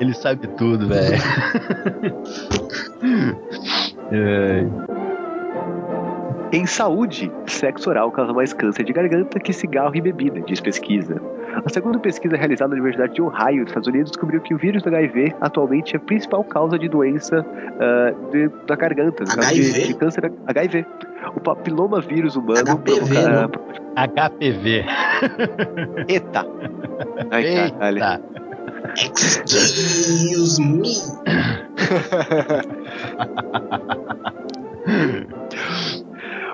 Ele sabe tudo, velho. Ai.
Em saúde, sexo oral causa mais câncer de garganta que cigarro e bebida, diz pesquisa. A segunda pesquisa realizada na Universidade de Ohio, nos Estados Unidos, descobriu que o vírus do HIV atualmente é a principal causa de doença ah, de- da garganta,
HIV?
de, de câncer HIV. O papiloma vírus humano
HPV,
provoca-
não?
HPV.
Eita! Ai, caralho.
Eita.
Excuse me.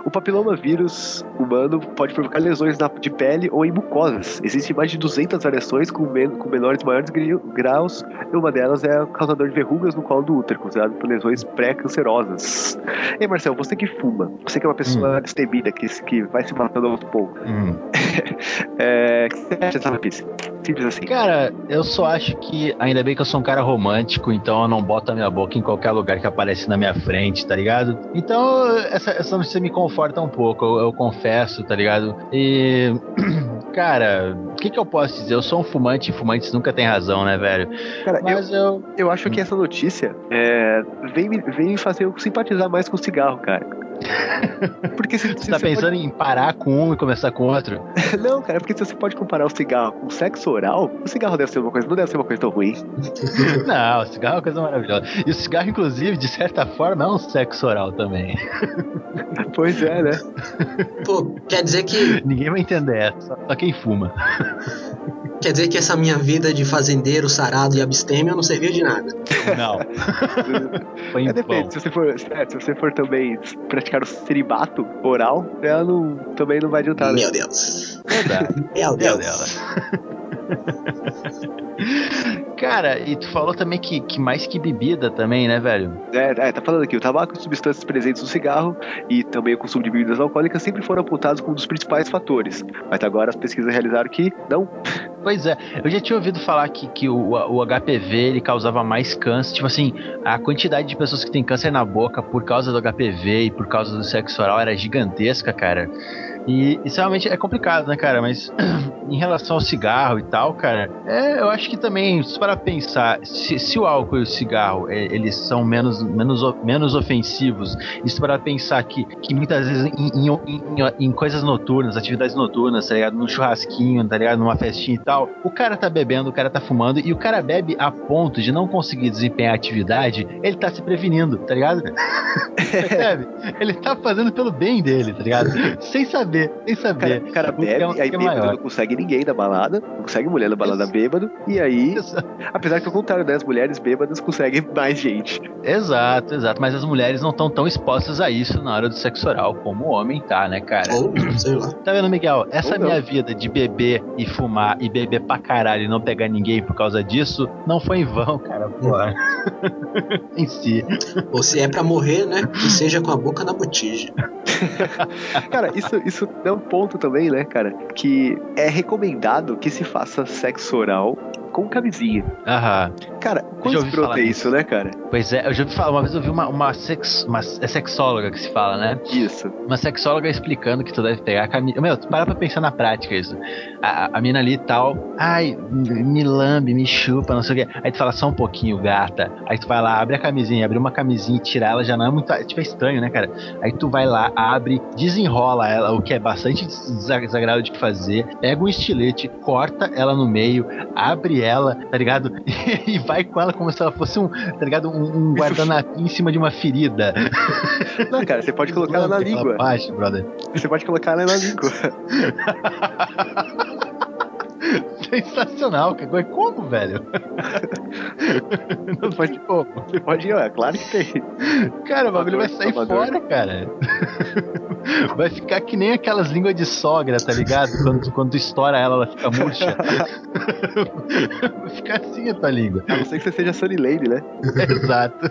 O papiloma vírus fumando pode provocar lesões na, de pele ou em mucosas. Existem mais de 200 variações com, men com menores e maiores graus, e uma delas é causador de verrugas no colo do útero, considerado por lesões pré-cancerosas. E Marcel, você que fuma, você que é uma pessoa hum. destemida, que, que vai se matando aos poucos, hum. é, o que você acha dessa notícia? Simples assim.
Cara, eu só acho que, ainda bem que eu sou um cara romântico, então eu não boto a minha boca em qualquer lugar que aparece na minha frente, tá ligado? Então, essa, essa notícia me conforta um pouco, eu, eu confesso, tá ligado? E. Cara, o que, que eu posso dizer? Eu sou um fumante e fumantes nunca tem razão, né, velho?
Cara, Mas eu, eu, eu acho que essa notícia é, vem, vem fazer eu simpatizar mais com o cigarro, cara.
Porque se, você tá pensando pode... em parar com um e começar com outro?
não, cara, porque se você pode comparar o cigarro com o sexo oral, o cigarro deve ser uma coisa, não deve ser uma coisa tão ruim.
não, o cigarro é uma coisa maravilhosa. E o cigarro, inclusive, de certa forma, é um sexo oral também.
pois é, né?
Pô, quer dizer que.
Ninguém vai entender essa, só quem fuma.
Quer dizer que essa minha vida de fazendeiro, sarado e abstêmio não serviu de nada.
Não.
Foi é, depende. Se você, for, é, se você for também praticar o celibato oral, ela não, também não vai adiantar.
Né? Meu Deus.
Verdade.
Meu Deus. Meu Deus.
Cara, e tu falou também que, que mais que bebida também, né, velho?
É, é, tá falando aqui, o tabaco e substâncias presentes no cigarro e também o consumo de bebidas alcoólicas sempre foram apontados como um dos principais fatores. Mas agora as pesquisas realizaram que não.
Pois é, eu já tinha ouvido falar que, que o, o HPV ele causava mais câncer. Tipo assim, a quantidade de pessoas que têm câncer na boca por causa do HPV e por causa do sexo oral era gigantesca, cara. E isso realmente é complicado, né, cara? Mas em relação ao cigarro e tal, cara, é, eu acho que também, para pensar, se, se, o álcool e o cigarro é, eles são menos, menos, menos ofensivos, isso para pensar que, que muitas vezes em, em, em, em, coisas noturnas, atividades noturnas, tá ligado? Num churrasquinho, tá ligado? Numa festinha e tal, o cara tá bebendo, o cara tá fumando e o cara bebe a ponto de não conseguir desempenhar a atividade, ele tá se prevenindo, tá ligado? Percebe? Ele tá fazendo pelo bem dele, tá ligado? Sem saber saber, sem saber.
O cara, bebe, é, aí é bêbado não consegue ninguém da balada, não consegue mulher na balada Isso. bêbado, e aí, Exato. apesar que ao contrário, né, as mulheres bêbadas conseguem mais gente.
Exato, exato, mas as mulheres não estão tão expostas a isso na hora do sexo oral como o homem tá, né, cara?
Ou, sei lá.
Tá vendo, Miguel? Essa minha vida de beber e fumar e beber pra caralho e não pegar ninguém por causa disso, não foi em vão, cara, porra. em si.
Ou se é pra morrer, né, que seja com a boca na botija.
cara, isso, isso é um ponto também, né, cara? Que é recomendado que se faça sexo oral com camisinha.
Aham.
Cara, quanto escroto é isso, né, cara?
Pois é, eu já ouvi falar, uma vez eu vi uma, uma, sex, uma é sexóloga que se fala, né?
Isso.
Uma sexóloga explicando que tu deve pegar a camisa. Meu, tu para pra pensar na prática isso. A, a mina ali e tal, ai, me lambe, me chupa, não sei o quê. Aí tu fala só um pouquinho, gata. Aí tu vai lá, abre a camisinha, abre uma camisinha e tirar ela já não é muito. Tipo, é estranho, né, cara? Aí tu vai lá, abre, desenrola ela, o que é bastante desagradável de fazer, pega um estilete, corta ela no meio, abre ela, tá ligado? e vai com ela como se ela fosse um, tá ligado? Um, um guardanapinho em cima de uma ferida.
Não, cara, você pode colocar ela na língua.
Parte, brother.
Você pode colocar ela na língua.
Sensacional, como, velho?
Não pode como. Você pode ir, é claro que tem.
Cara, o bagulho vai sair fora, cara. Vai ficar que nem aquelas línguas de sogra, tá ligado? Quando, quando tu estoura ela, ela fica murcha. Vai ficar assim a tua língua.
A não ser que você seja Sunny Lady, né?
Exato.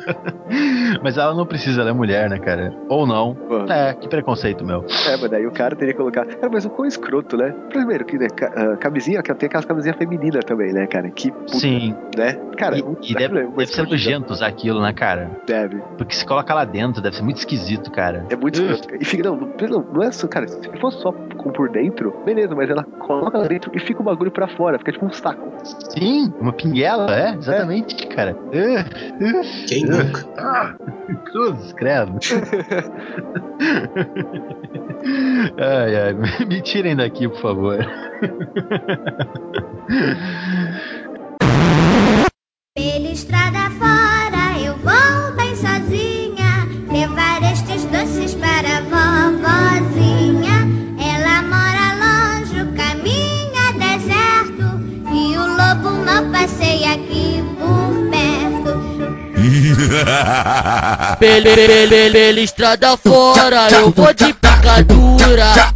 Mas ela não precisa, ela é mulher, né, cara? Ou não. Pô. É, que preconceito meu.
É, mas daí o cara teria que colocar. Cara, mas o quão escroto, né? Primeiro, que né, uh, camisinha, que tem aquelas camisinhas femininas também, né, cara? Que.
Sim.
Né? Cara,
e, e deve, deve ser nojento usar aquilo, né, cara?
Deve.
Porque se coloca lá dentro, deve ser muito esquisito, cara.
É muito esquisito. E fica, não, não, não é só, cara, se for só com por dentro, beleza, mas ela coloca lá dentro e fica o bagulho pra fora, fica tipo um saco.
Sim, uma pinguela, é, exatamente, é. cara.
Quem nunca?
Cruz, credo. ai, ai, me tirem daqui, por favor.
Pela estrada fora eu vou bem sozinha levar estes doces para a vovozinha. Ela mora longe, o caminho é deserto e o lobo mal passeia aqui por perto.
pela, pela, pela estrada fora eu vou de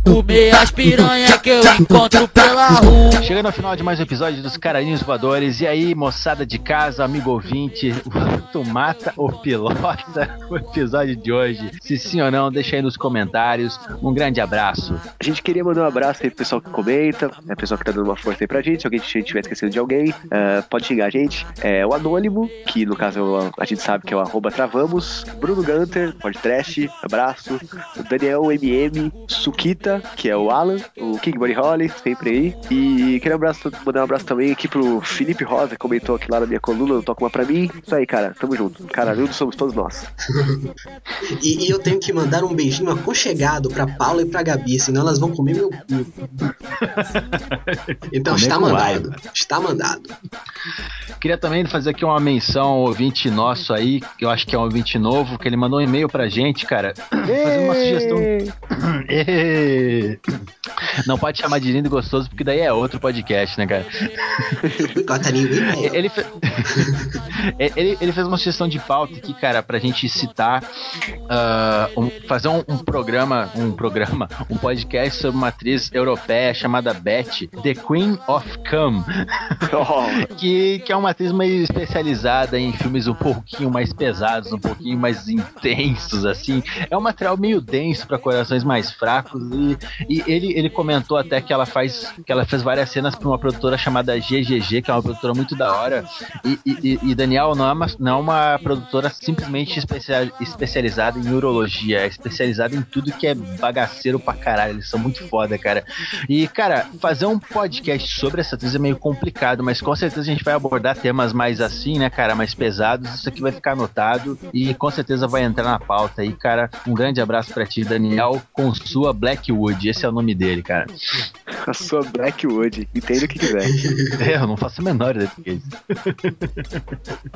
Comer as piranha que eu encontro pela rua.
Chegando ao final de mais um episódio dos Carinhos Voadores. E aí, moçada de casa, amigo ouvinte, tu mata ou pilota o episódio de hoje? Se sim ou não, deixa aí nos comentários. Um grande abraço.
A gente queria mandar um abraço aí pro pessoal que comenta, né, pessoal que tá dando uma força aí pra gente. Se alguém tiver esquecido de alguém, uh, pode xingar a gente. É o Anônimo, que no caso a gente sabe que é o arroba Travamos. Bruno Gunter, podcast, abraço. O Daniel MM, Sukita, que é o Alan. O King Bunny Holly, sempre aí. E queria um abraço, mandar um abraço também aqui pro Felipe Rosa, que comentou aqui lá na minha coluna, não toca uma pra mim. Isso aí, cara, tamo junto. Caralho, somos todos nós.
E, e eu tenho que mandar um beijinho aconchegado pra Paula e pra Gabi, senão elas vão comer meu cu. Então está mandado. Está mandado.
Queria também fazer aqui uma menção ao ouvinte nosso aí, que eu acho que é um ouvinte novo, que ele mandou um e-mail pra gente, cara, fazendo uma sugestão. E... Não pode chamar de lindo e gostoso, porque daí é outro podcast, né, cara? Ele, fe- ele, ele fez uma sugestão de pauta aqui, cara, pra gente citar, ah, um- fazer um, um programa, um programa, um podcast sobre uma atriz europeia chamada Beth, The Queen of Come,
Oh,
que, que é uma atriz meio especializada em filmes um pouquinho mais pesados, um pouquinho mais intensos, assim. É um material meio denso pra corações mais fracos e, e ele, ele comentou até que ela faz que ela fez várias cenas pra uma produtora chamada GGG, que é uma produtora muito da hora. E, e- e, Daniel não é uma, não é uma produtora simplesmente especia- especializada em urologia, é especializada em tudo que é bagaceiro pra caralho. Eles são muito foda, cara. E, cara, fazer um podcast sobre essa atriz é meio complicado, mas com certeza a gente vai abordar temas mais assim, né, cara, mais pesados. Isso aqui vai ficar anotado e com certeza vai entrar na pauta aí, cara. Um grande abraço pra ti, Daniel, com sua Blackwood. Esse é o nome dele, cara.
a sua Blackwood, entenda o que quiser.
É, eu não faço a menor ideia do que é isso.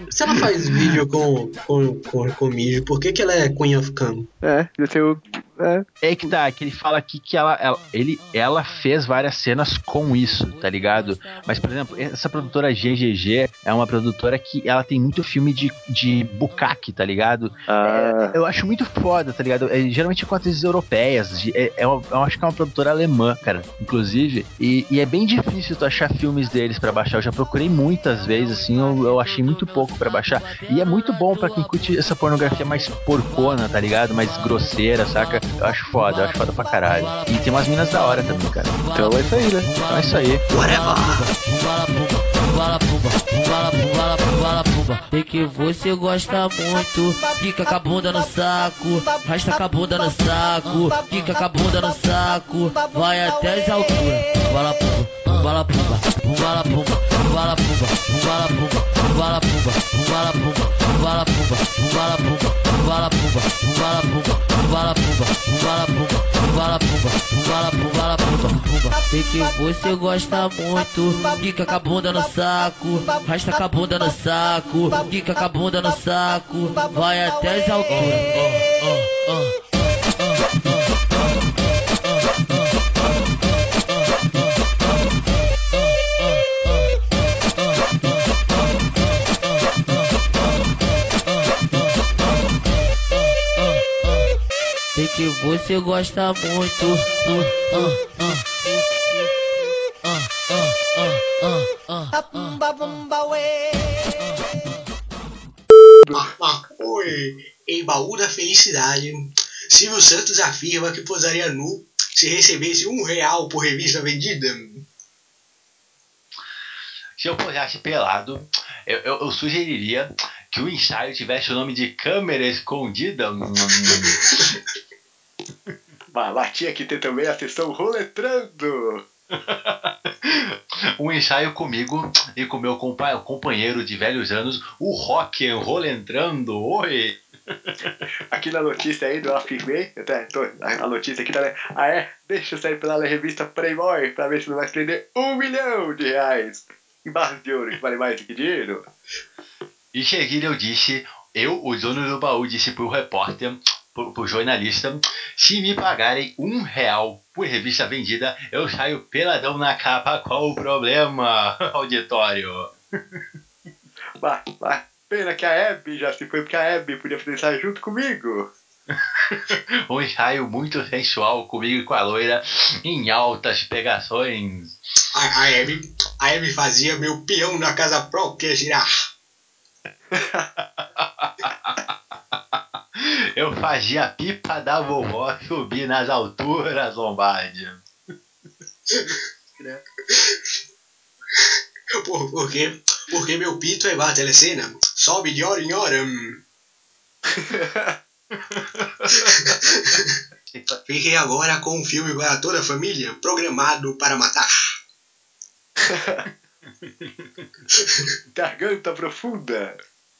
Se ela faz vídeo com, com, com, com mijo, por que, que ela é Queen of Cam?
É, eu tenho. É,
É que tá, que ele fala aqui que ela, ela, ele, ela fez várias cenas com isso, tá ligado? Mas, por exemplo, essa produtora GGG é uma produtora que ela tem muito filme de, de bucaque, tá ligado?
ah,
Eu acho muito foda, tá ligado? É, geralmente com atrizes europeias. de- É, é uma- eu acho que é uma produtora alemã, cara, inclusive. E, e é bem difícil tu achar filmes deles pra baixar. Eu já procurei muitas vezes, assim, eu, eu achei muito pouco pra baixar. E é muito bom pra quem curte essa pornografia mais porcona, tá ligado? Mais grosseira, saca? Eu acho foda, eu acho foda pra caralho. E tem umas minas da hora também, cara.
então é isso aí, né?
Então é isso aí.
Sei que você gosta muito, fica com a bunda no saco, rasta com a bunda no saco, fica com a bunda no saco, vai até as alturas. Vala vala pumba, vala pumba, vala pumba, vala pumba, vala pumba, vala pumba, vala pumba, vala pumba, vala pumba, vala pumba, vala pumba, vala pumba, vala pumba, vala pumba, pumba, pumba. Sei que você gosta muito, fica com a bunda no saco, rasta com a bunda no saco, fica com a bunda no saco, vai até as alturas. Você gosta muito. Uh, uh, uh, uh.
Oi, em baú da felicidade, Silvio Santos afirma que posaria nu se recebesse um real por revista vendida.
Se eu posasse pelado, eu, eu, eu sugeriria que o ensaio tivesse o nome de câmera escondida.
Mas tinha que ter também a sessão roletrando.
um ensaio comigo e com meu compa companheiro de velhos anos, o rock and roll entrando. Oi!
Aqui na notícia aí do Afirmei, até tô, a notícia aqui tá, né? Ah é? Deixa eu sair pela revista Playboy pra ver se não vai prender um milhão de reais em barras de ouro, que vale mais do que dinheiro.
E seguida eu disse, eu, o dono do baú, disse pro repórter, pro, jornalista, se me pagarem um real por revista vendida, eu saio peladão na capa, qual o problema, auditório?
Mas, mas, pena que a Abby já se foi, porque a Abby podia fazer ensaio junto comigo.
um ensaio muito sensual comigo e com a loira em altas pegações.
A, a, Amy, a Amy fazia meu peão na casa própria girar.
Eu fazia a pipa da vovó subir nas alturas, Lombardi.
Por, porque, porque meu pito é telecena. Sobe de hora em hora. Fiquei agora com um filme para toda a família, programado para matar.
Garganta profunda.